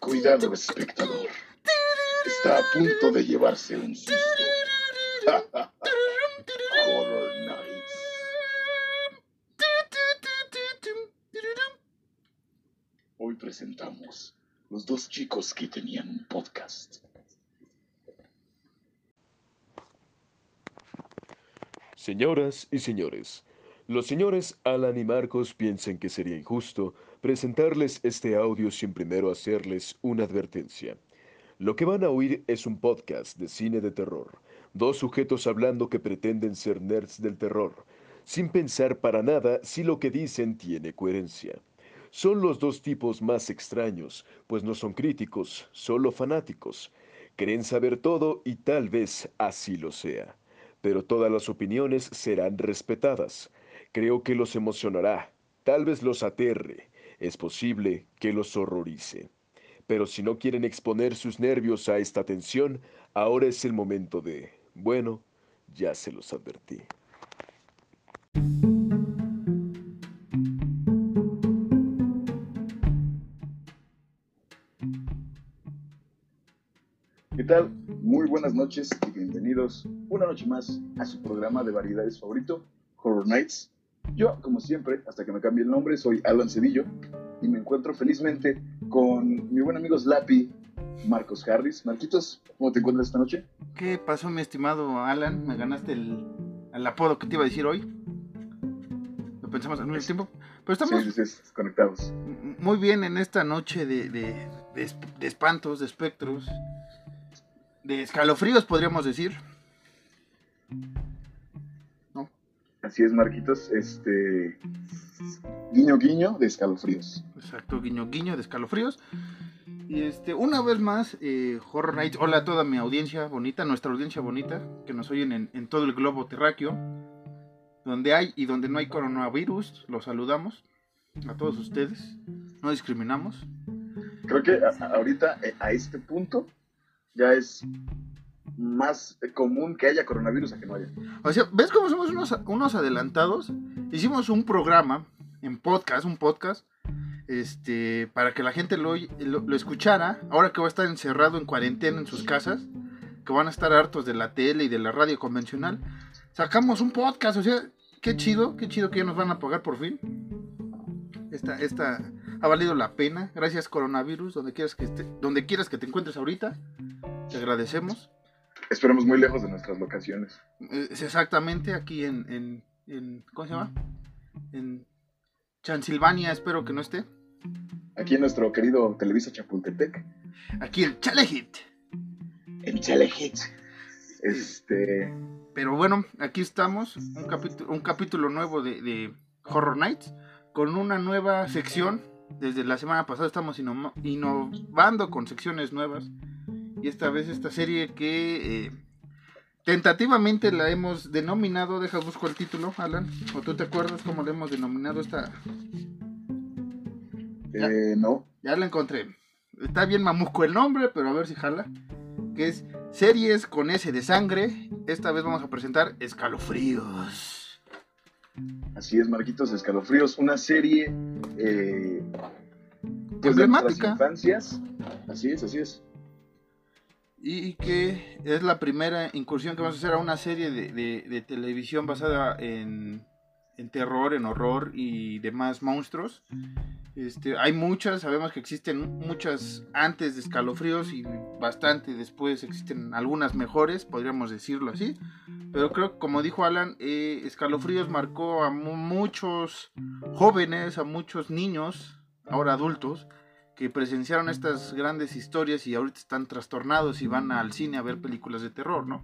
Cuidado, espectador. Está a punto de llevarse un susto. Presentamos los dos chicos que tenían un podcast. Señoras y señores, los señores Alan y Marcos piensan que sería injusto presentarles este audio sin primero hacerles una advertencia. Lo que van a oír es un podcast de cine de terror, dos sujetos hablando que pretenden ser nerds del terror, sin pensar para nada si lo que dicen tiene coherencia. Son los dos tipos más extraños, pues no son críticos, solo fanáticos. Creen saber todo y tal vez así lo sea. Pero todas las opiniones serán respetadas. Creo que los emocionará, tal vez los aterre, es posible que los horrorice. Pero si no quieren exponer sus nervios a esta tensión, ahora es el momento de... Bueno, ya se los advertí. Tal? Muy buenas noches y bienvenidos una noche más a su programa de variedades favorito, Horror Nights. Yo, como siempre, hasta que me cambie el nombre, soy Alan Cedillo y me encuentro felizmente con mi buen amigo Slappy, Marcos Harris. Marquitos, ¿cómo te encuentras esta noche? ¿Qué pasó, mi estimado Alan? Me ganaste el, el apodo que te iba a decir hoy. Lo pensamos al mismo tiempo. Pero estamos Sí, sí, sí, conectados. muy bien en esta noche de, de- de de espantos, de espectros, de escalofríos, podríamos decir. ¿No? Así es, Marquitos. Este. Guiño, guiño de escalofríos. Exacto, guiño guiño de escalofríos. Y este, una vez más, eh, Horror Nights, hola a toda mi audiencia bonita, nuestra audiencia bonita, que nos oyen en, en todo el globo terráqueo, donde hay y donde no hay coronavirus, los saludamos a todos ustedes, no discriminamos. Creo que a- ahorita, eh, a este punto, ya es más común que haya coronavirus a que no haya. O sea, ¿ves cómo somos unos, unos adelantados? Hicimos un programa en podcast, un podcast, este, para que la gente lo, lo, lo escuchara, ahora que va a estar encerrado en cuarentena en sus casas, que van a estar hartos de la tele y de la radio convencional, sacamos un podcast, o sea, qué chido, qué chido que ya nos van a pagar por fin. Esta, esta ha valido la pena, gracias coronavirus, donde quieras que esté- donde quieras que te encuentres ahorita, te agradecemos. Esperemos muy lejos de nuestras locaciones. Es exactamente aquí en, en, en- ¿cómo se llama? En Transilvania, espero que no esté. Aquí en nuestro querido Televisa Chapultepec, Aquí en Chalejit. en Telehit. Este. Pero bueno, aquí estamos, un capítulo, un capítulo nuevo de, de Horror Nights, con una nueva sección. Desde la semana pasada estamos inno- innovando con secciones nuevas. Y esta vez esta serie que eh, tentativamente la hemos denominado, deja busco el título, Alan, o tú te acuerdas cómo le hemos denominado esta, Ya. eh, no. Ya la encontré. Está bien mamusco el nombre, pero a ver si jala. Que es Series con S de sangre. Esta vez vamos a presentar Escalofríos. Así es, Marquitos Escalofríos, una serie eh, pues de infancias. Así es, así es. Y que es la primera incursión que vamos a hacer a una serie de, de- de televisión basada en, en terror, en horror y demás monstruos. Este, hay muchas, sabemos que existen muchas antes de escalofríos y bastante después existen algunas mejores, podríamos decirlo así. Pero creo que como dijo Alan, eh, escalofríos marcó a mu- muchos jóvenes, a muchos niños, ahora adultos, que presenciaron estas grandes historias y ahorita están trastornados y van al cine a ver películas de terror, ¿no?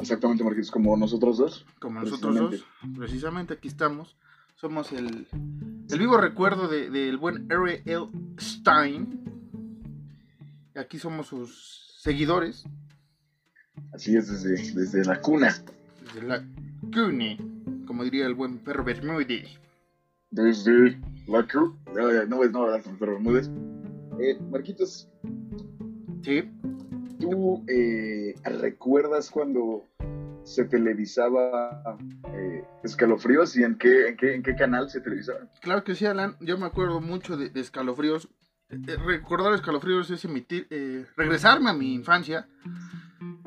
Exactamente, Marquitos, como nosotros dos. Como nosotros dos, precisamente aquí estamos. Somos el, el vivo recuerdo de- del buen R.L. Stein. Aquí somos sus seguidores Así es, desde, desde la cuna. desde la cune, como diría el buen perro Bermúdez. Desde la cuna. No, no a hablar con Bermúdez. Eh, Marquitos, Sí. ¿tú eh, recuerdas cuando se televisaba eh, Escalofríos y en qué, en, qué, en qué canal se televisaba? Claro que sí, Alan. Yo me acuerdo mucho de, de escalofríos. Eh, eh, recordar escalofríos es emitir, eh, regresarme a mi infancia.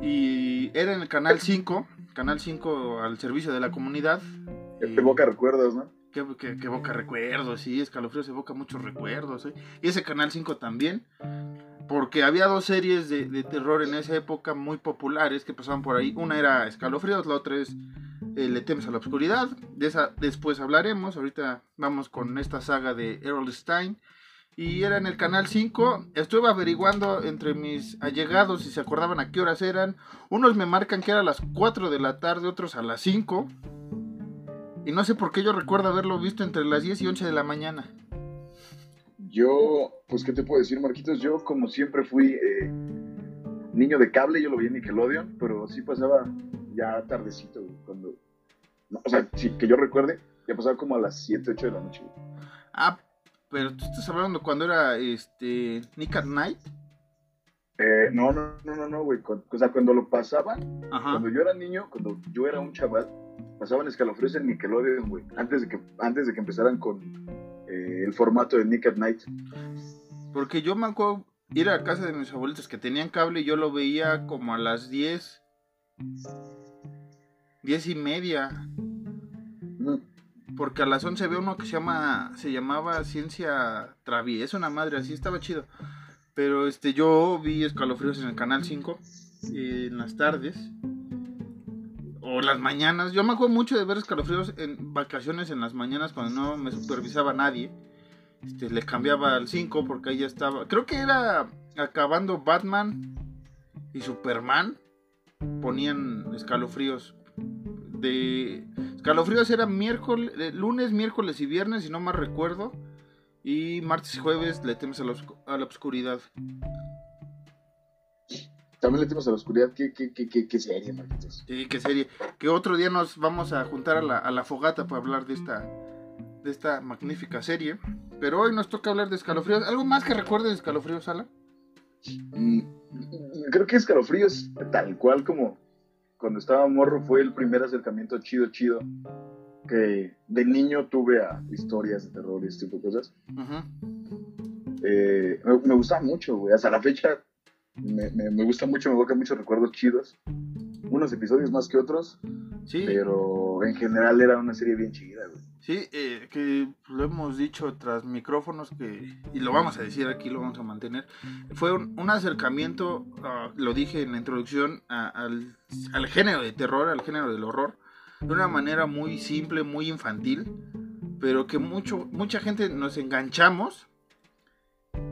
Y era en el canal 5, canal 5 al servicio de la comunidad. Te Y- evoca recuerdos, ¿no? Que, que, que evoca recuerdos, sí, Escalofríos evoca muchos recuerdos. ¿eh? Y ese Canal 5 también, porque había dos series de, terror en esa época muy populares que pasaban por ahí. Una era Escalofríos, la otra es eh, Le temes a la oscuridad. De esa después hablaremos. Ahorita vamos con esta saga de Errol Stein. Y era en el Canal 5. Estuve averiguando entre mis allegados si se acordaban a qué horas eran. Unos me marcan que era a las 4 de la tarde, otros a las 5. Y no sé por qué yo recuerdo haberlo visto entre las 10 y 11 de la mañana. Yo, pues, ¿qué te puedo decir, Marquitos? Yo, como siempre, fui eh, niño de cable, yo lo vi en Nickelodeon, pero sí pasaba ya tardecito, güey, cuando... no, o sea, sí, que yo recuerde, ya pasaba como a las 7, 8 de la noche. güey. Ah, pero tú estás hablando cuando era este Nick at Night. Eh, no, no, no, no, no, güey. O sea, cuando lo pasaban, Ajá. cuando yo era niño, cuando yo era un chaval, pasaban escalofríos en Nickelodeon, güey. Antes de que, antes de que empezaran con eh, el formato de Nick at Night. Porque yo me acuerdo ir a casa de mis abuelitos que tenían cable y yo lo veía como a las 10. 10 y media. Mm, Porque a las 11 había uno que se llama se llamaba Ciencia Traviesa, una madre así, estaba chido. Pero este yo vi escalofríos en el canal 5 eh, en las tardes o las mañanas. Yo me acuerdo mucho de ver escalofríos en vacaciones en las mañanas cuando no me supervisaba nadie. Este, le cambiaba al 5 porque ahí ya estaba. Creo que era acabando Batman y Superman. Ponían escalofríos. De escalofríos era miércoles, lunes, miércoles y viernes, si no más recuerdo. Y martes y jueves le temes a la, a la oscuridad. También le tenemos a la oscuridad. ¿Qué, qué, qué, qué, qué serie, Marquitos? Sí, qué serie. Que otro día nos vamos a juntar a la, a la fogata para hablar de esta, de esta magnífica serie. Pero hoy nos toca hablar de escalofríos. ¿Algo más que recuerdes de escalofríos, Sala? Mm, creo que escalofríos, tal cual como cuando estaba morro, fue el primer acercamiento chido, chido. Que de niño tuve a historias de terror y este tipo de cosas. Eh, me, me gustaba mucho, güey. Hasta la fecha me, me, me gusta mucho, me evoca muchos recuerdos chidos. Unos episodios más que otros, Sí, pero en general era una serie bien chida, güey. sí, eh, que lo hemos dicho tras micrófonos que, y lo vamos a decir aquí, lo vamos a mantener. Fue un, un acercamiento, ah, lo dije en la introducción, a- al, al género de terror, al género del horror, de una manera muy simple, muy infantil, pero que mucho, mucha gente nos enganchamos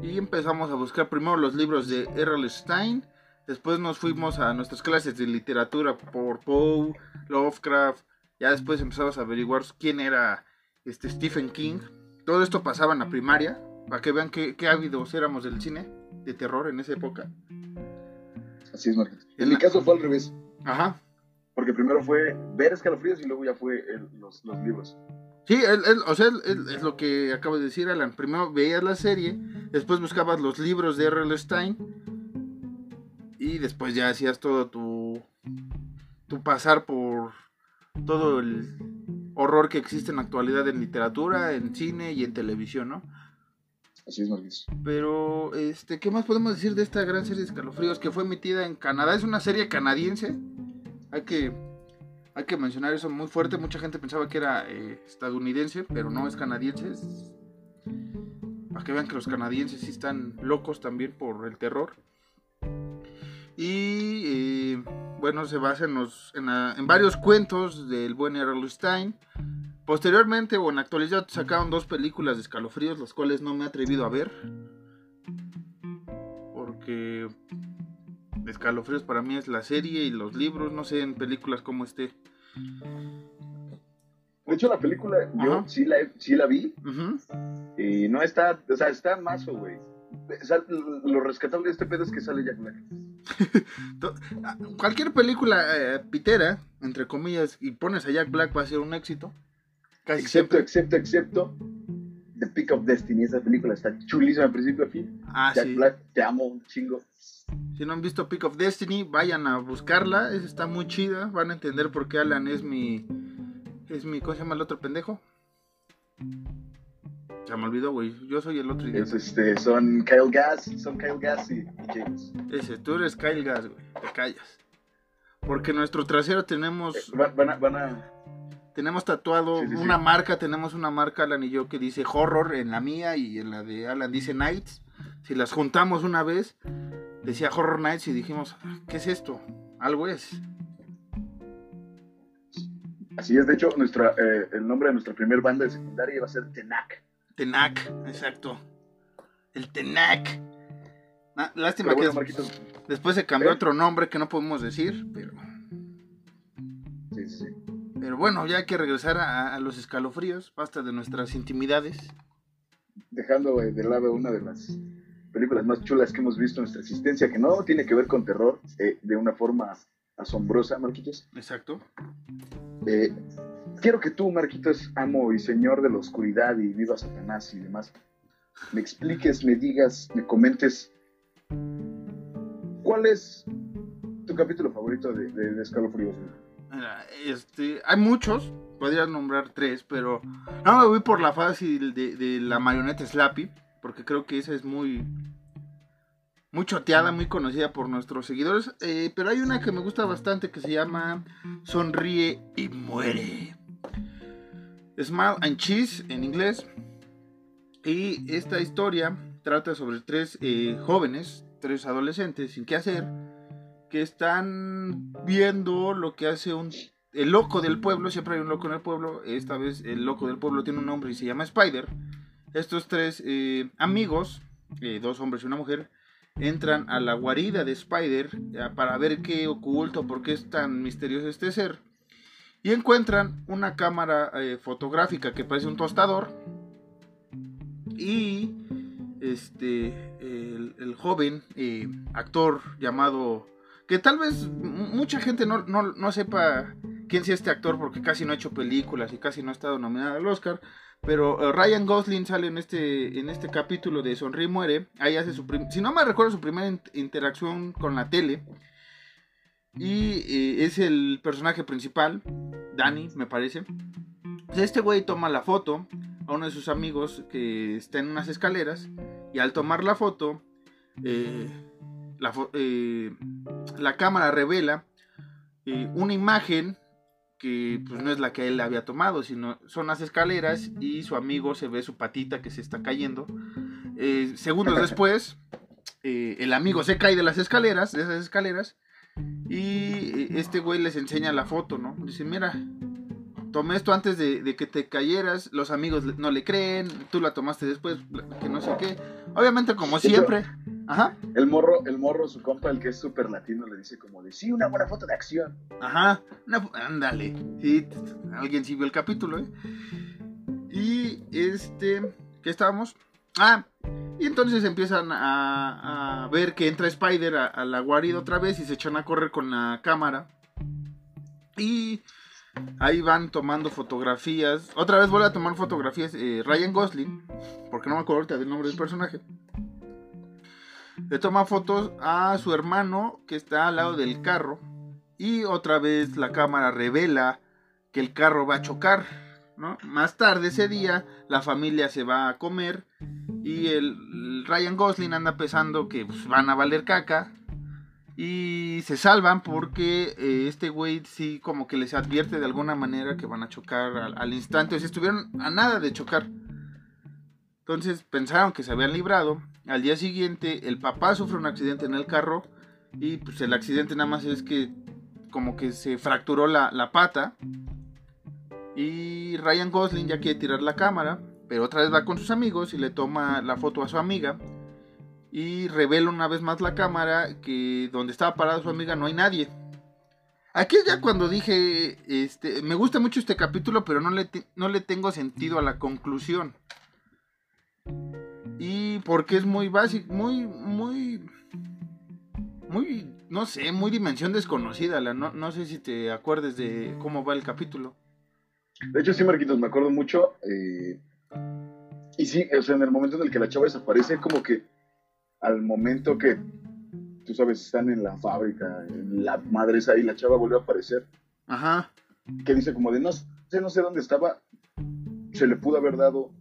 y empezamos a buscar primero los libros de Errol Stein, después nos fuimos a nuestras clases de literatura por Poe, Lovecraft, ya después empezamos a averiguar quién era este Stephen King. Todo esto pasaba en la primaria, para que vean qué, qué ávidos éramos del cine de terror en esa época. Así es, Marquito. En mi caso fue al revés, Ajá. porque primero fue ver escalofríos y luego ya fue el- los, los libros. Sí, él- él- o sea, él- es lo que acabo de decir, Alan. Primero veías la serie, después buscabas los libros de R.L. Stein y después ya hacías todo tu, tu pasar por todo el horror que existe en la actualidad en literatura, en cine y en televisión, ¿no? Así es, Marquito. Pero, este, ¿qué más podemos decir de esta gran serie de escalofríos que fue emitida en Canadá? Es una serie canadiense. Hay que, hay que mencionar eso muy fuerte. Mucha gente pensaba que era eh, estadounidense, pero no es canadiense. Es- Para que vean que los canadienses sí están locos también por el terror. Y eh, bueno, se basa en, los, en, en varios cuentos del buen Errol Stein. Posteriormente o en la actualidad sacaron dos películas de escalofríos, las cuales no me he atrevido a ver. Porque escalofríos para mí es la serie y los libros, no sé en películas como esté. De hecho, la película, yo sí la, sí la vi y no está, o sea, está mazo, güey. Lo rescatable de este pedo es que sale Jack Black. Cualquier película eh, pitera, entre comillas, y pones a Jack Black va a ser un éxito. Casi Excepto, siempre. excepto, excepto The Pick of Destiny. Esa película está chulísima de principio a fin. Ah, Jack sí. Black, te amo un chingo. Si no han visto Pick of Destiny, vayan a buscarla. Esa está muy chida. Van a entender por qué Alan es mi. Es mi. ¿Cómo se llama el otro pendejo? Se me olvidó, güey. Yo soy el otro Es, este, son Kyle Gass, son Kyle Gass y, y James. Ese, tú eres Kyle Gas, güey. Te callas. Porque nuestro trasero tenemos. Eh, Van, van a, van a- Tenemos tatuado Sí, sí, sí. una marca, tenemos una marca, Alan y yo, que dice horror en la mía y en la de Alan dice Nights. Si las juntamos una vez, decía Horror Nights y dijimos, ¿qué es esto? Algo es. Así es, de hecho, nuestra, eh, el nombre de nuestra primer banda de secundaria iba a ser Tenac. Tenac, exacto. El Tenac. Na- lástima bueno, que Marquitos, después se cambió ¿Eh? otro nombre que no podemos decir, pero. Pero bueno, ya hay que regresar a, a los escalofríos, basta de nuestras intimidades. dejando eh, de lado una de las películas más chulas que hemos visto en nuestra existencia, que no tiene que ver con terror, eh, de una forma asombrosa, Marquitos. Exacto. Eh, quiero que tú, Marquitos, amo y señor de la oscuridad y viva Satanás y demás, me expliques, me digas, me comentes cuál es tu capítulo favorito de, de, de Escalofríos. Mira, Este, hay muchos, podría nombrar tres, pero no me voy por la fácil de, de la marioneta Slappy, porque creo que esa es muy, muy choteada, muy conocida por nuestros seguidores. eh, pero hay una que me gusta bastante que se llama Sonríe y muere. Smile and Cheese en inglés. Y esta historia trata sobre tres eh, jóvenes, tres adolescentes sin qué hacer, que están viendo lo que hace un el loco del pueblo, siempre hay un loco en el pueblo, esta vez el loco del pueblo tiene un nombre y se llama Spider. Estos tres eh, amigos, eh, dos hombres y una mujer, entran a la guarida de Spider eh, para ver qué oculto, por qué es tan misterioso este ser. Y encuentran una cámara fotográfica que parece un tostador. Y este el, joven actor llamado que tal vez mucha gente no, no, no sepa quién sea este actor porque casi no ha hecho películas y casi no ha estado nominado al Oscar. Pero eh, Ryan Gosling sale en este, en este capítulo de Sonríe y Muere. Ahí hace su si no me recuerdo su primera in- interacción con la tele. Y eh, es el personaje principal, Danny, me parece. Pues Este güey toma la foto a uno de sus amigos que está en unas escaleras. Y al tomar la foto, eh, la, eh, la cámara revela eh, una imagen que pues no es la que él había tomado, sino son las escaleras y su amigo se ve su patita que se está cayendo. Eh, segundos después, el amigo se cae de las escaleras, de esas escaleras, y este güey les enseña la foto, ¿no? Dice, mira, tomé esto antes de, de que te cayeras, los amigos no le creen, tú la tomaste después, que no sé qué. Obviamente, como siempre, ajá, El morro, el morro, su compa, el que es súper latino, le dice como de, sí, una buena foto de acción. Ajá, una- ándale. Sí, alguien sí vio el capítulo, ¿eh? Y este, ¿qué estábamos? Ah, y entonces empiezan a, a ver que entra Spider a, a la guarida otra vez y se echan a correr con la cámara. Y ahí van tomando fotografías. Otra vez vuelve a tomar fotografías eh, Ryan Gosling, porque no me acuerdo ahorita del nombre del personaje. Le toma fotos a su hermano que está al lado del carro. Y otra vez la cámara revela que el carro va a chocar. ¿no? Más tarde ese día la familia se va a comer y el, Ryan Gosling anda pensando que pues, van a valer caca. Y se salvan porque eh, este güey sí como que les advierte de alguna manera que van a chocar al, al instante. O sea, estuvieron a nada de chocar. Entonces pensaron que se habían librado. Al día siguiente el papá sufre un accidente en el carro. Y pues el accidente nada más es que como que se fracturó la, la pata. Y Ryan Gosling ya quiere tirar la cámara. Pero otra vez va con sus amigos y le toma la foto a su amiga. Y revela una vez más la cámara que donde estaba parada su amiga no hay nadie. Aquí ya cuando dije, este, me gusta mucho este capítulo, pero no le, no le tengo sentido a la conclusión. Y porque es muy básico, muy, muy, muy, no sé, muy dimensión desconocida. La, no, no sé si te acuerdes de cómo va el capítulo. De hecho, sí, Marquitos, me acuerdo mucho. eh, Y sí, o sea, en el momento en el que la chava desaparece, como que al momento que, tú sabes, están en la fábrica, la madre es ahí, la chava vuelve a aparecer. Ajá. Que dice como de, no sé, no sé dónde estaba, se le pudo haber dado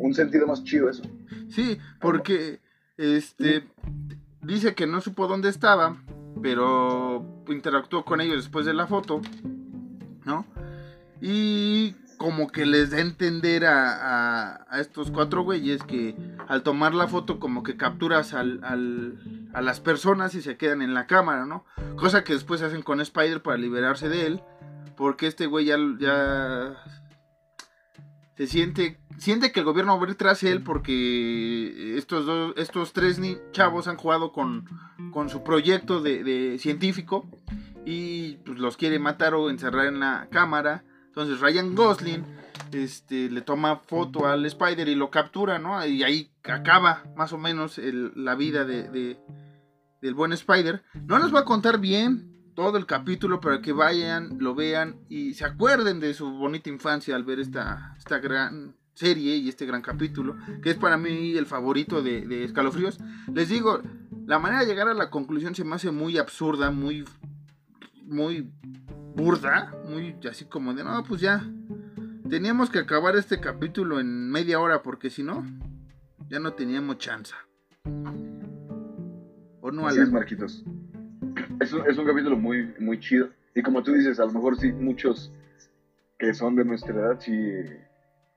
un, sentido más chido eso. Sí, porque este dice que no supo dónde estaba, pero interactuó con ellos después de la foto, ¿no? Y como que les da a entender a, a, estos cuatro güeyes que al tomar la foto como que capturas al, al, a las personas y se quedan en la cámara, ¿no? Cosa que después hacen con Spider para liberarse de él, porque este güey ya se siente siente que el gobierno va a ir tras él porque estos dos, estos tres chavos han jugado con, con su proyecto de, de científico y pues, los quiere matar o encerrar en la cámara entonces Ryan Gosling este, le toma foto al Spider y lo captura, ¿no? Y ahí acaba más o menos la vida de, del buen Spider. No les voy a contar bien todo el capítulo para que vayan, lo vean y se acuerden de su bonita infancia al ver esta, esta gran serie y este gran capítulo, que es para mí el favorito de, de Escalofríos. Les digo, la manera de llegar a la conclusión se me hace muy absurda, muy, muy burda, muy así como de, no, pues ya, teníamos que acabar este capítulo en media hora porque si no, ya no teníamos chance. ¿O no, Así es, Marquitos. Es un, es un capítulo muy, muy chido. Y como tú dices, a lo mejor sí, muchos que son de nuestra edad sí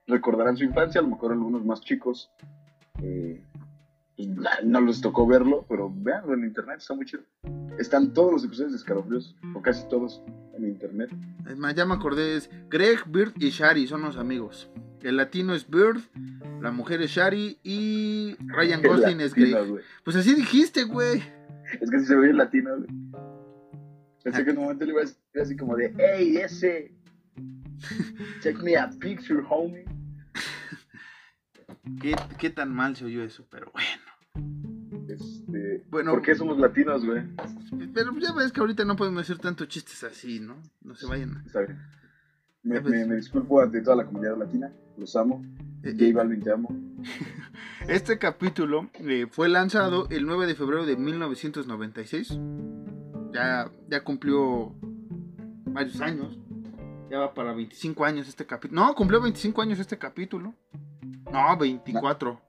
recordarán su infancia, a lo mejor algunos más chicos eh, pues, no les tocó verlo, pero veanlo en internet, está muy chido. Están todos los episodios de Escalofríos, o casi todos, en internet. Es más, ya me acordé, es Greg, Bird y Shari son los amigos. El latino es Bird, la mujer es Shari y Ryan Gosling es Greg. Pues así dijiste, güey. Es que si se ve el latino, güey. Pensé que en un momento le iba a decir así como de, hey, ese, check me a picture, homie. ¿Qué, ¿Qué tan mal se oyó eso? Pero bueno. Este, bueno, ¿Por qué somos latinos, güey? Pero ya ves que ahorita no podemos hacer tantos chistes así, ¿no? No se vayan. Está bien. Me, me, disculpo ante toda la comunidad latina, los amo. Eh, J eh. Balvin, te amo. Este capítulo eh, fue lanzado el 9 de febrero de 1996. Ya, ya cumplió varios años. Ya va para 25 años este capítulo. No, cumplió 25 años este capítulo. No, 24.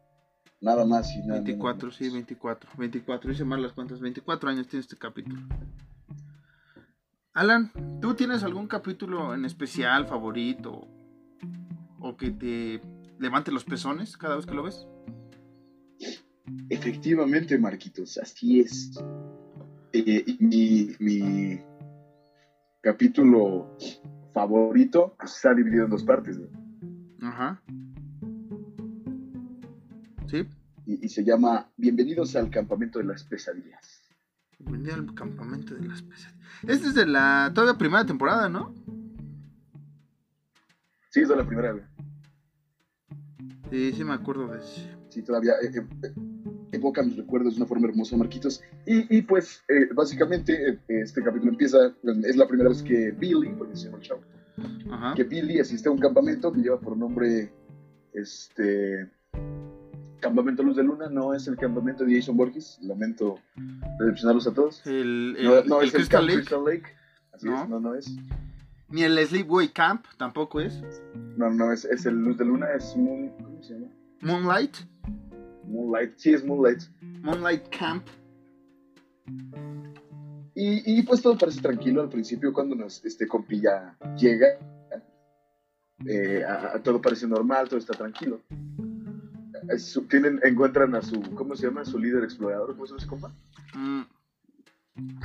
Nada más y nada 24, sí, 24. 24, hice mal las cuentas. 24 años tiene este capítulo. Alan, ¿tú tienes algún capítulo en especial, favorito? ¿O que te levante los pezones cada vez que lo ves? Efectivamente, Marquitos, así es. Eh, mi, mi, capítulo favorito está dividido en dos partes. Ajá. ¿Sí? Y, se llama Bienvenidos al campamento de las pesadillas. Bienvenido al campamento de las pesadillas. Este es de la todavía primera temporada, ¿no? Sí, es de la primera, Sí, sí me acuerdo de eso. Sí, todavía eh, eh, evoca mis recuerdos de una forma hermosa, Marquitos. Y, y pues, eh, básicamente, este capítulo empieza, es la primera vez que Billy, porque se llama el chavo, que Billy asiste a un campamento que lleva por nombre, este, Campamento Luz de Luna no es el campamento de Jason Borges. Lamento decepcionarlos a todos. El, no, es Crystal, el Crystal Lake. Así no. es, no, no es. Ni el Sleepway Camp tampoco es. No, no, es, es el Luz de Luna, es Moon, ¿cómo se llama? Moonlight. Moonlight, sí, es Moonlight. Moonlight Camp. Y, y pues todo parece tranquilo al principio cuando nos, este compilla llega. Eh, todo parece normal, todo está tranquilo tienen, encuentran a su, ¿cómo se llama? Su líder explorador, ¿cómo se llama ese compa? Mm.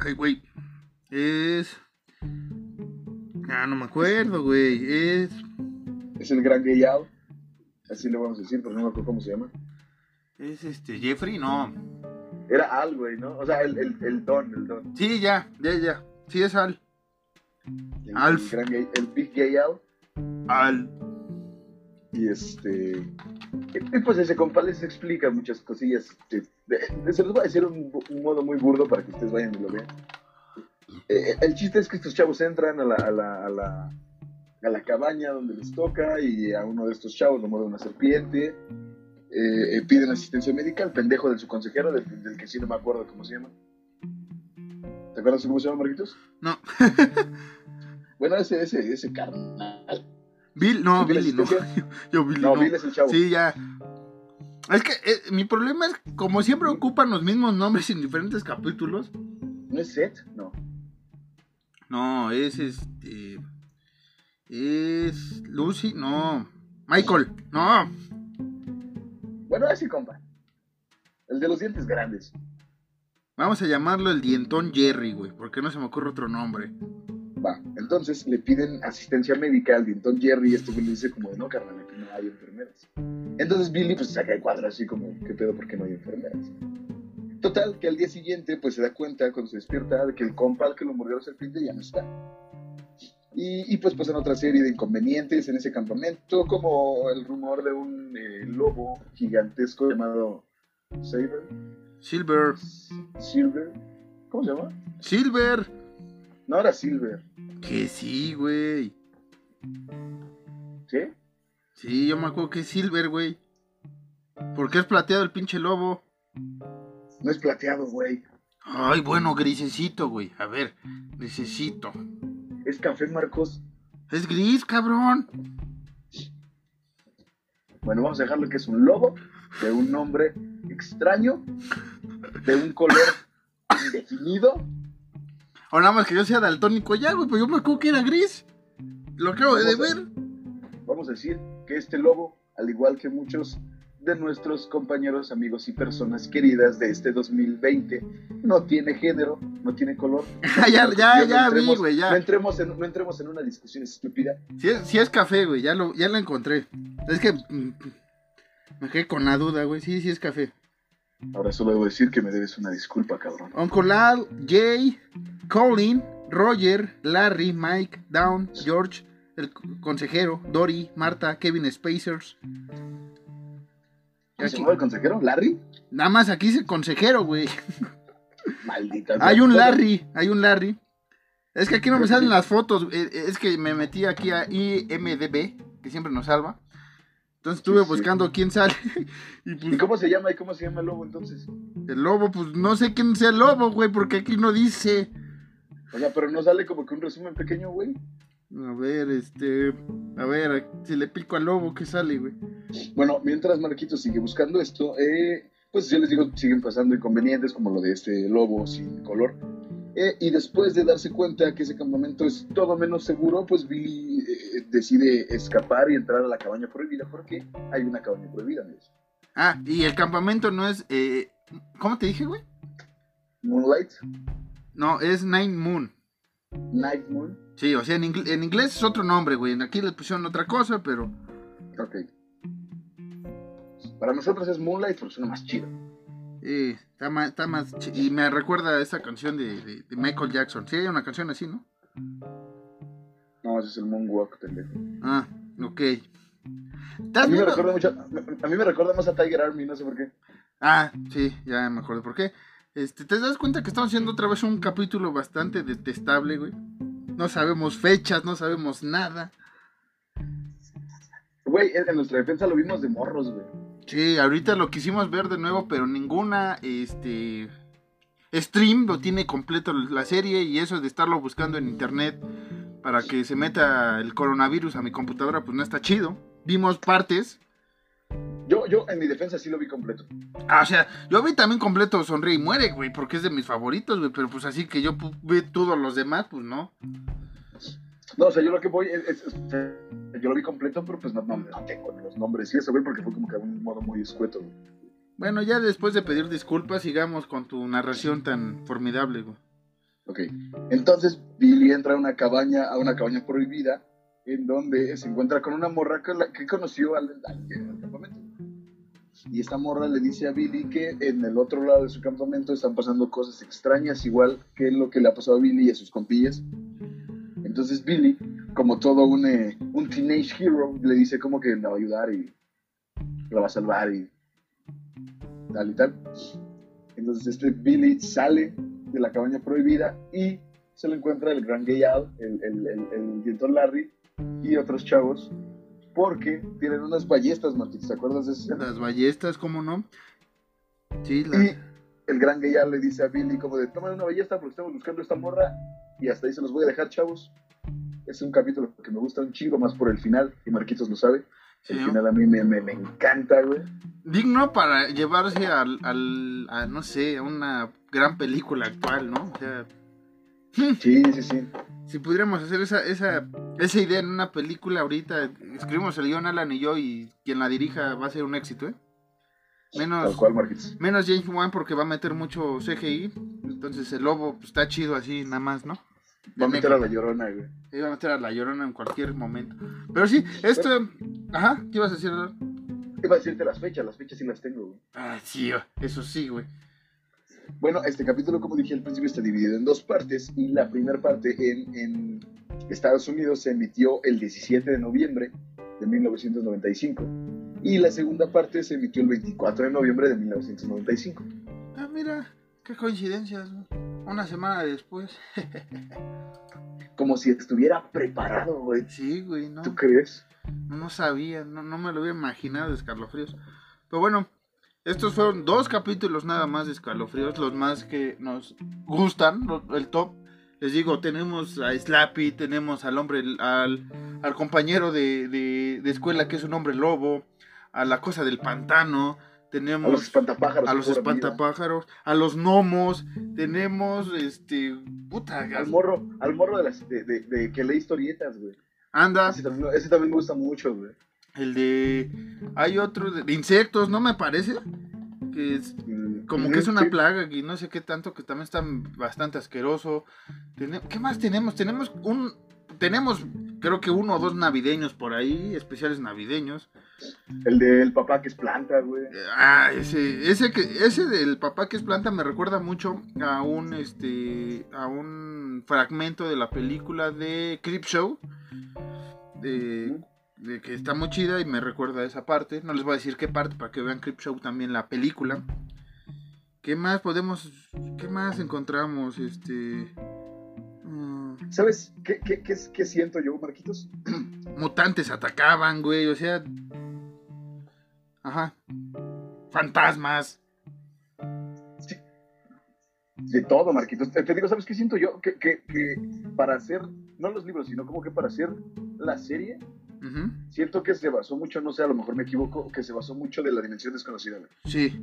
Ay, güey. Es. Ah, no me acuerdo, güey. Es. Es el gran gay Al. Así le vamos a decir, pero no me acuerdo cómo se llama. Es este, Jeffrey, no. Era Al, güey, ¿no? O sea, el, el, el Don, el Don. Sí, ya, ya, ya. Sí, es Al. El, El, gran gay, el Big Gay Al. Y este. Y pues ese compa les explica muchas cosillas. se los voy a decir un, un modo muy burdo para que ustedes vayan y lo vean. Eh, el chiste es que estos chavos entran a la, a la, a la a la cabaña donde les toca y a uno de estos chavos lo muerde una serpiente. Eh, eh, piden asistencia médica al pendejo de su consejero, del, del que sí no me acuerdo cómo se llama. ¿Te acuerdas cómo se llama, Marquitos? No. Bueno, ese, ese, ese carnal. Bill, no, ¿Tú Billy, no. Yo, Billy, No, no. Bill es el chavo. Sí, ya. Es que eh, mi problema es, como siempre ocupan los mismos nombres en diferentes capítulos. ¿No es Seth? No. No, es este. Es. Lucy, no. Michael, no. Bueno, así, compa. El de los dientes grandes. Vamos a llamarlo el dientón Jerry, güey, porque no se me ocurre otro nombre. Va, entonces le piden asistencia médica al dientón Jerry y este güey le dice como de no, carnal, aquí no hay enfermeras. Entonces Billy pues saca el cuadro así como, ¿qué pedo? ¿Por qué no hay enfermeras? Total, que al día siguiente pues se da cuenta cuando se despierta de que el compa al que lo mordió la serpiente ya no está. Y, y, pues pasan otra serie de inconvenientes en ese campamento, como el rumor de un eh, lobo gigantesco llamado Saber, Silver. Silver, ¿cómo se llama? Silver. No era Silver, Que sí, güey. ¿sí? Sí, yo me acuerdo que es Silver, güey. ¿Por qué es plateado el pinche lobo? No es plateado, güey. Ay, bueno, grisecito, güey. A ver, grisecito. Es café, Marcos. Es gris, cabrón. Bueno, vamos a dejarlo que es un lobo de un nombre extraño, de un color indefinido. O nada más que yo sea daltónico ya, güey, pues yo me acuerdo que era gris. Lo acabo de ver. Vamos a decir que este lobo, al igual que muchos de nuestros compañeros, amigos y personas queridas de este 2020, no tiene género, no tiene color. ya, ya, No ya vi, entremos- güey, No ya. entremos, en, no entremos en una discusión estúpida. Si es, sí es café, güey, ya lo, ya lo encontré. Es que mm, me quedé con la duda, güey. Sí, sí es café. Ahora solo debo decir que me debes una disculpa, cabrón. Uncle Al, Jay, Colin, Roger, Larry, Mike, Down, George, el consejero, Dory, Marta, Kevin Spacers. ¿Cómo se llamaba el consejero? ¿Larry? Nada más aquí dice consejero, güey. Maldita. Hay un. Larry, hay un Larry. Es que aquí no me salen las fotos. eh, Es que me metí aquí a IMDB, que siempre nos salva. Entonces estuve Sí, sí. buscando quién sale. Y ¿Y pues cómo se llama? ¿Y cómo se llama el lobo entonces? el lobo, pues no sé quién sea el lobo, güey, porque aquí no dice. O sea, pero no sale como que un resumen pequeño, güey. A ver, este. A ver, si le pico al lobo, ¿qué sale, güey? Bueno, mientras Marquito sigue buscando esto, eh, pues yo les digo, siguen pasando inconvenientes como lo de este lobo sin color. Eh, y después de darse cuenta que ese campamento es todo menos seguro, pues Billy eh, decide escapar y entrar a la cabaña prohibida porque hay una cabaña prohibida, amigos. Ah, y el campamento no es. Eh, ¿Cómo te dije, güey? Moonlight, No, es Nine Moon. Night Moon, Sí, o sea, en, ingl- en inglés es otro nombre, güey. Aquí le pusieron otra cosa, pero. ok. Para nosotros es Moonlight porque suena más chido. Eh, está, más, está más. Y me recuerda a esa canción de, de- de Michael Jackson. Sí, hay una canción así, ¿no? No, ese es el Moonwalk, pendejo. Ah, ok. A ¿Estás mí me recuerda mucho, a mí me recuerda más a Tiger Army, no sé por qué. Ah, sí, ya me acuerdo por qué. Este, ¿Te das cuenta que estamos haciendo otra vez un capítulo bastante detestable, güey? No sabemos fechas, no sabemos nada. Güey, en nuestra defensa lo vimos de morros, güey. Sí, ahorita lo quisimos ver de nuevo, pero ninguna, este, stream lo tiene completo la serie y eso de estarlo buscando en internet para que se meta el coronavirus a mi computadora, pues no está chido. Vimos partes. Yo, yo en mi defensa sí lo vi completo. Ah, o sea, yo vi también completo Sonríe y Muere, güey, porque es de mis favoritos, güey, pero pues así que yo vi todos los demás, pues no. No, o sea, yo lo que voy es, es- es- yo lo vi completo, pero pues no, no, no tengo los nombres y eso, güey, porque fue como que de un modo muy escueto, güey. Bueno, ya después de pedir disculpas, sigamos con tu narración tan formidable, güey. Ok. Entonces Billy entra a una cabaña, a una cabaña prohibida, en donde se encuentra con una morra con la que conoció al, al- al campamento. Y esta morra le dice a Billy que en el otro lado de su campamento están pasando cosas extrañas, igual que lo que le ha pasado a Billy y a sus compillas. Entonces Billy, como todo un, eh, un teenage hero, le dice como que la va a ayudar y la va a salvar y tal y tal. Entonces este Billy sale de la cabaña prohibida y se lo encuentra el gran gay el, el, el, el dientón Larry, y otros chavos porque tienen unas ballestas, Marquitos, ¿te acuerdas de eso? Las ballestas, ¿cómo no? Sí, la... Y el gran gay le dice a Billy como de, tomen una ballesta porque estamos buscando esta morra y hasta ahí se los voy a dejar, chavos. Es un capítulo que me gusta un chingo más por el final, y Marquitos lo sabe. El Sí, final a mí me, me, me encanta, güey. digno para llevarse al, al a, no sé, a una gran película actual, ¿no? O sea, Sí, sí, sí. si pudiéramos hacer esa, esa, esa idea en una película ahorita, escribimos el guion Alan y yo y quien la dirija va a ser un éxito, ¿eh? Tal Menos, cual, menos James Wan porque va a meter mucho CGI, entonces el lobo pues, está chido así nada más, ¿no? Va a meter a la llorona, güey. Iba a meter a la llorona en cualquier momento. Pero sí, esto... Ajá, ¿qué ibas a decir? Iba a decirte las fechas, las fechas sí las tengo, güey. Ah, sí, eso sí, güey. Bueno, este capítulo, como dije al principio, está dividido en dos partes y la primera parte en, en Estados Unidos se emitió el 17 de noviembre de 1995 y la segunda parte se emitió el 24 de noviembre de 1995. Ah, mira, qué coincidencias. ¿no? Una semana después. Como si estuviera preparado, güey. Sí, güey, no. ¿Tú crees? No, sabía, no, no me lo había imaginado de escalofríos. Pero bueno, estos fueron dos capítulos nada más de escalofríos, los más que nos gustan, el top. Les digo, tenemos a Slappy, tenemos al hombre, al, al compañero de, de, de escuela que es un hombre lobo, a la cosa del pantano, A tenemos los espantapájaros. a los espantapájaros, a los gnomos, tenemos este, puta, Al morro, al morro de, las, de, de- de que lee historietas, güey. anda, Ese también, ese también me gusta mucho, güey. el de, hay otro de, de insectos, ¿no me parece? Que es Mm, como ujú, que es una sí. plaga y no sé qué tanto, que también está bastante asqueroso. ¿Qué más tenemos? Tenemos un, tenemos creo que uno o dos navideños por ahí, especiales navideños. El del papá que es planta, güey. Eh, Ah, ese, ese que, ese del papá que es planta me recuerda mucho a un, este, a un fragmento de la película de Creep Show, de, de que está muy chida y me recuerda a esa parte. No les voy a decir qué parte para que vean Creep Show también la película. ¿Qué más podemos, qué más encontramos, este, ¿Sabes qué, qué, qué, qué siento yo, Marquitos? mutantes atacaban, güey, o sea, ajá, fantasmas. De todo, Marquitos. Te, te digo, ¿sabes qué siento yo? Que, que, que para hacer, no los libros, sino como que para hacer la serie, siento que se basó mucho, no sé, a lo mejor me equivoco, que se basó mucho de la dimensión desconocida. güey. Sí,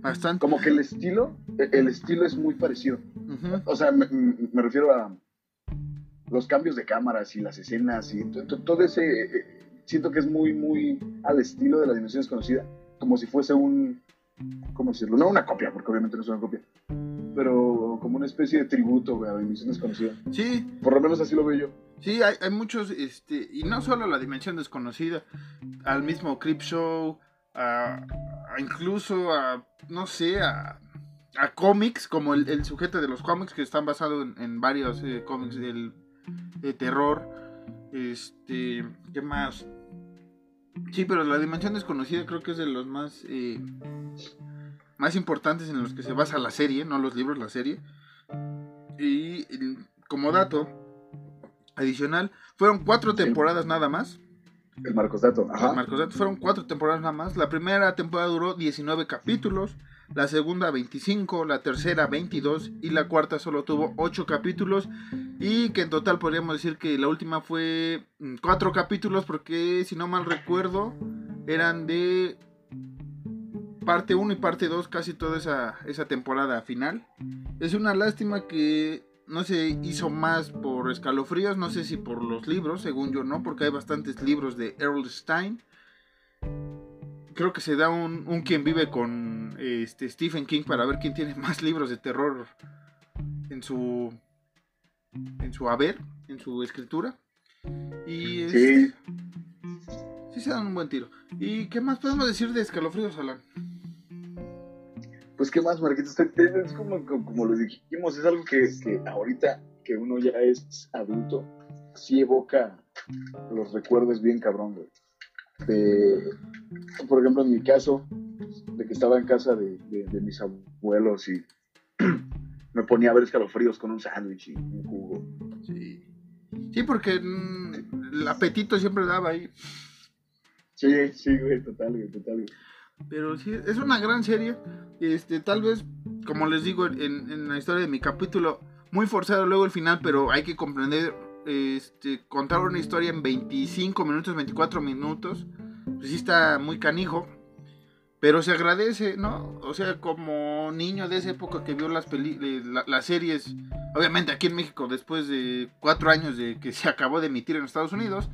bastante. Como que el estilo, e- el estilo es muy parecido. O sea, me, me refiero a los cambios de cámaras y las escenas y to- to- todo ese... eh, siento que es muy, muy al estilo de la dimensión desconocida. Como si fuese un... ¿Cómo decirlo? No una copia, porque obviamente no es una copia. Pero como una especie de tributo a la dimensión desconocida. Sí, Por lo menos así lo veo yo. sí, hay, hay muchos, este, y no solo la dimensión desconocida, al mismo Creep Show, a, a incluso a, no sé, a, a cómics, como el, el sujeto de los cómics que están basados en, en varios eh, cómics del, de terror. Este, ¿qué más? Sí, pero la dimensión desconocida creo que es de los más eh, más importantes en los que se basa la serie, no los libros, la serie. Y el- como dato adicional, fueron cuatro temporadas nada más. El Marcos Dato. Ajá. Marcos Dato, fueron cuatro temporadas nada más. La primera temporada duró 19 capítulos, la segunda 25, la tercera 22 y la cuarta solo tuvo 8 capítulos. Y que en total podríamos decir que la última fue 4 capítulos porque si no mal recuerdo eran de parte 1 y parte 2 casi toda esa, esa temporada final. Es una lástima que no se hizo más por escalofríos, no sé si por los libros, según yo no, porque hay bastantes libros de Earl Stein. Creo que se da un, un quien vive con este Stephen King para ver quién tiene más libros de terror en su en su haber, en su escritura. Y Sí. sí se dan un buen tiro. ¿Y qué más podemos decir de escalofríos, Alan? Pues qué más, Marquitos. Es como, como, como lo dijimos, es algo que, que ahorita que uno ya es adulto, sí evoca los recuerdos bien cabrón, güey. De, por ejemplo, en mi caso, de que estaba en casa de, de- de mis abuelos y me ponía a ver escalofríos con un sándwich y un jugo. Sí. Sí, porque el apetito siempre daba ahí. Sí, sí, güey, total, güey, total, güey. Pero sí, es una gran serie. Este, tal vez, como les digo en, en la historia de mi capítulo, muy forzado luego el final, pero hay que comprender, este, contar una historia en 25 minutos, 24 minutos. Pues sí está muy canijo. Pero se agradece, ¿no? O sea, como niño de esa época que vio las, peli las series, obviamente aquí en México, después de cuatro años de que se acabó de emitir en Estados Unidos,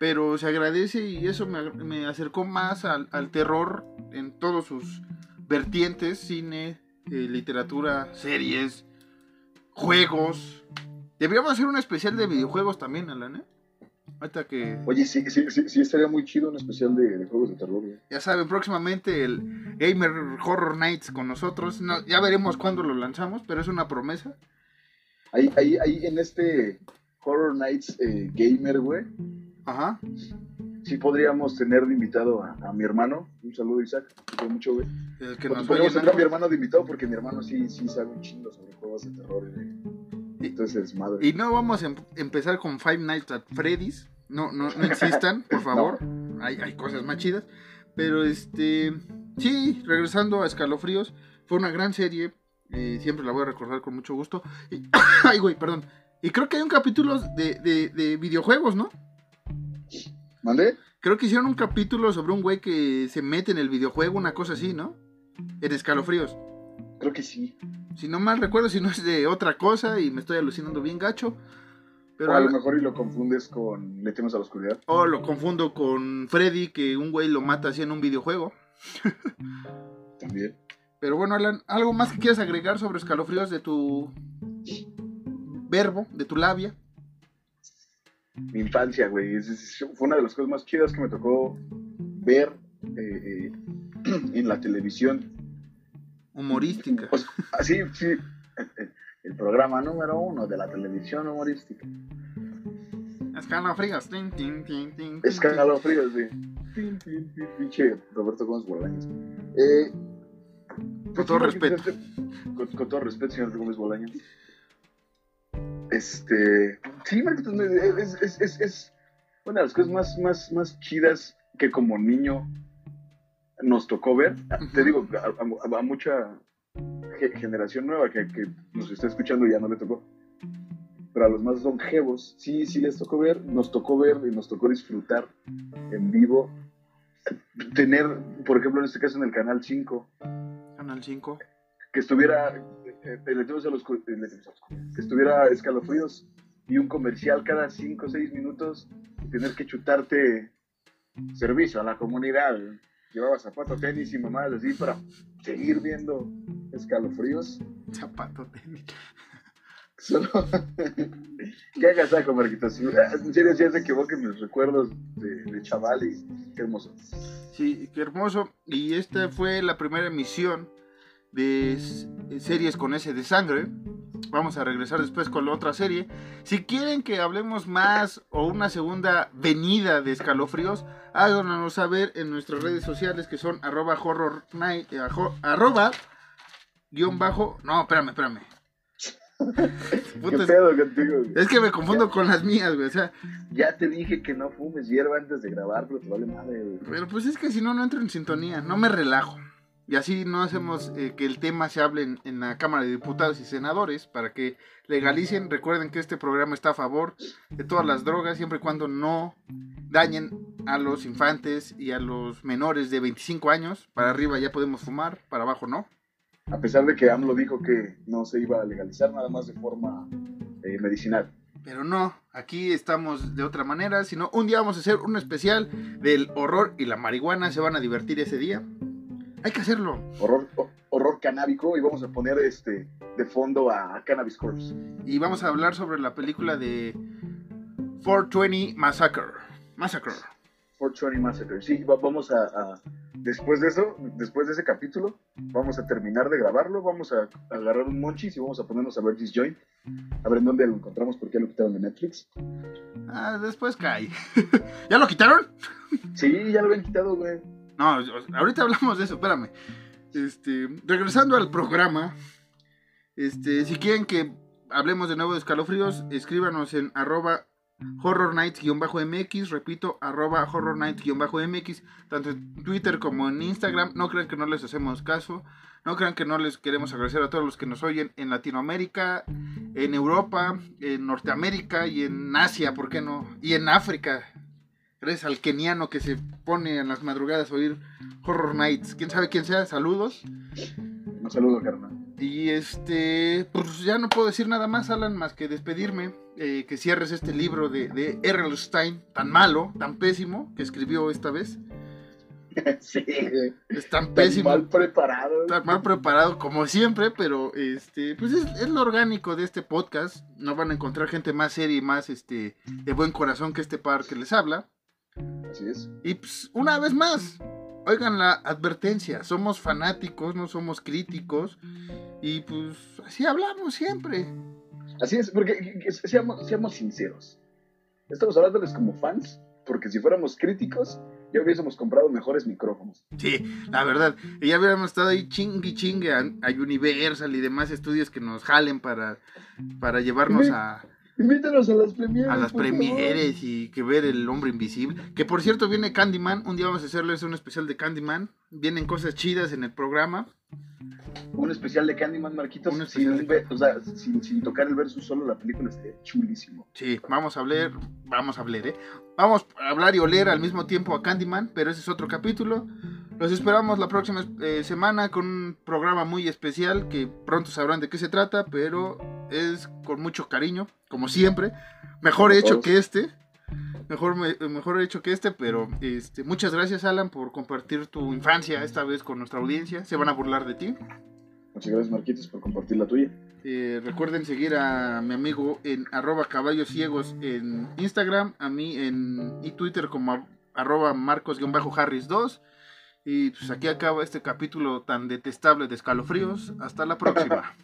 pero se agradece y eso me, me acercó más al, al, terror en todos sus vertientes, cine, eh, literatura, series, juegos. Deberíamos hacer un especial de videojuegos también, Alan, ¿eh? Ahorita que... Oye, sí, sí, sí, sí, estaría muy chido un especial de, de juegos de terror. ¿eh? Ya saben, próximamente el Gamer Horror Nights con nosotros. No, ya veremos cuándo lo lanzamos, pero es una promesa. Ahí, ahí, ahí en este Horror Nights eh, Gamer, güey. Ajá. Sí podríamos tener de invitado a, a mi hermano. Un saludo, Isaac. Te mucho, güey. El que nos podríamos tener a mi hermano de invitado porque mi hermano sí, sí sabe un chingo sobre juegos de terror. güey. Entonces, madre. Y no vamos a em- empezar con Five Nights at Freddy's. No, no, no insistan, por favor. Hay, hay cosas más chidas. Pero este. Sí, regresando a Escalofríos. Fue una gran serie. eh, siempre la voy a recordar con mucho gusto. Y- ay, güey, perdón. Y creo que hay un capítulo de, de- de videojuegos, ¿no? ¿Mandé? Creo que hicieron un capítulo sobre un güey que se mete en el videojuego, una cosa así, ¿no? En Escalofríos. Creo que sí. Si no mal recuerdo, si no es de otra cosa y me estoy alucinando bien gacho. Pero o a lo mejor y lo confundes con Le temes a la oscuridad. O lo confundo con Freddy, que un güey lo mata así en un videojuego. También. Pero bueno, Alan, ¿algo más que quieras agregar sobre escalofríos de tu verbo, de tu labia? Mi infancia, güey. es- es- fue una de las cosas más chidas que me tocó ver eh, eh, en la televisión. Humorística. Pues, así, sí. El programa número uno de la televisión humorística. Escalofríos. Tin, tin, tin, tin, Escalofríos, sí. Tin, tin, tin, Pinche Roberto Gómez Bolaños. Eh, Con todo respeto. Con, con todo respeto, señor Gómez Bolaños. Este. Sí, Marquitos, es, es, es, es una de las cosas más, más, más chidas que como niño nos tocó ver. Te digo, a, a- a mucha ge- generación nueva que, que nos está escuchando ya no le tocó. Pero a los más longevos, sí, sí les tocó ver, nos tocó ver y nos tocó disfrutar en vivo. Tener, por ejemplo, en este caso en el canal 5, Canal 5. que estuviera eh, eh, Oscuridad, que estuviera escalofríos y un comercial cada 5 o 6 minutos y tener que chutarte servicio a la comunidad llevaba zapatos tenis y mamadas así para seguir viendo escalofríos Zapato tenis. solo qué agasajo Marquitos en serio si se equivoquen mis recuerdos de, de chaval y qué hermoso Sí, qué hermoso. Y esta fue la primera emisión de series con ese de sangre. Vamos a regresar después con la otra serie. Si quieren que hablemos más o una segunda venida de escalofríos, háganos saber en nuestras redes sociales que son arroba horror night, eh, arroba guion bajo. No, espérame, espérame. qué pedo contigo es que me confundo con las mías, güey. O sea, ya te dije que no fumes hierba antes de grabar pero te vale madre güey. Pero pues es que si no, no entro en sintonía, no me relajo. Y así no hacemos eh, que el tema se hable en, en la Cámara de Diputados y Senadores para que legalicen. Recuerden que este programa está a favor de todas las drogas siempre y cuando no dañen a los infantes y a los menores de 25 años. Para arriba ya podemos fumar, para abajo no. a pesar de que AMLO dijo que no se iba a legalizar nada más de forma eh, medicinal Pero no, aquí estamos de otra manera, sino un día vamos a hacer un especial del horror y la marihuana. Se van a divertir ese día. Hay que hacerlo. horror, ho- horror canábico y vamos a poner este de fondo a Cannabis Corpse. Y vamos a hablar sobre la película de 420 Massacre. Massacre. 420 Massacre. Sí, va- vamos a, a- después de eso, después de ese capítulo, vamos a terminar de grabarlo, vamos a, a agarrar un monchis y vamos a ponernos a ver Disjoint, a ver en dónde lo encontramos porque ya lo quitaron de Netflix. Ah, después cae. ¿Ya lo quitaron? Sí, ya lo habían quitado, güey. No, ahorita hablamos de eso, espérame. Este, regresando al programa, este, si quieren que hablemos de nuevo de escalofríos, escríbanos en arroba Horror Nights-MX, repito, arroba Horror Nights-MX, tanto en Twitter como en Instagram. No crean que no les hacemos caso, no crean que no les queremos agradecer a todos los que nos oyen en Latinoamérica, en Europa, en Norteamérica y en Asia, ¿por qué no? Y en África. Gracias al keniano que se pone en las madrugadas a oír Horror Nights. ¿Quién sabe quién sea? Saludos. Un saludo, carnal. Y este, pues ya no puedo decir nada más, Alan, más que despedirme. Eh, que cierres este libro de, de R.L. Stein, tan malo, tan pésimo, que escribió esta vez. sí, Es tan pésimo. mal preparado. Tan mal preparado como siempre, pero este, pues es, es, lo orgánico de este podcast. No van a encontrar gente más seria y más este, de buen corazón que este par que les habla. Así es. Y pues, una vez más, oigan la advertencia, somos fanáticos, no somos críticos. Y pues así hablamos siempre. Así es, porque seamos, seamos sinceros. Estamos hablándoles como fans, porque si fuéramos críticos, ya hubiésemos comprado mejores micrófonos. Sí, la verdad. Y ya hubiéramos estado ahí chingue chingue a, a Universal y demás estudios que nos jalen para, para llevarnos a, Invítanos a las premieres. a las premieres y que ver el hombre invisible. Que por cierto viene Candyman. Un día vamos a hacerles un especial de Candyman. Vienen cosas chidas en el programa. Un especial de Candyman, Marquitos. Un sin, de- o sea, sin, sin tocar el verso solo, la película está chulísimo. Sí, vamos a hablar, vamos a hablar, ¿eh? Vamos a hablar y oler al mismo tiempo a Candyman, pero ese es otro capítulo. Los esperamos la próxima eh, semana con un programa muy especial que pronto sabrán de qué se trata, pero es con mucho cariño, como siempre. Mejor hecho que este. Mejor, me- mejor hecho que este, pero este, muchas gracias Alan por compartir tu infancia esta vez con nuestra audiencia. Se van a burlar de ti. Muchas gracias, Marquitos, por compartir la tuya. Eh, recuerden seguir a mi amigo en arroba caballos ciegos en Instagram, a mí en y Twitter como arroba marcos-harris2. Y pues aquí acaba este capítulo tan detestable de escalofríos. Hasta la próxima.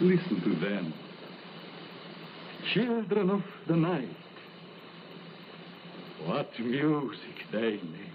Listen to them. Children of the night. What music they make.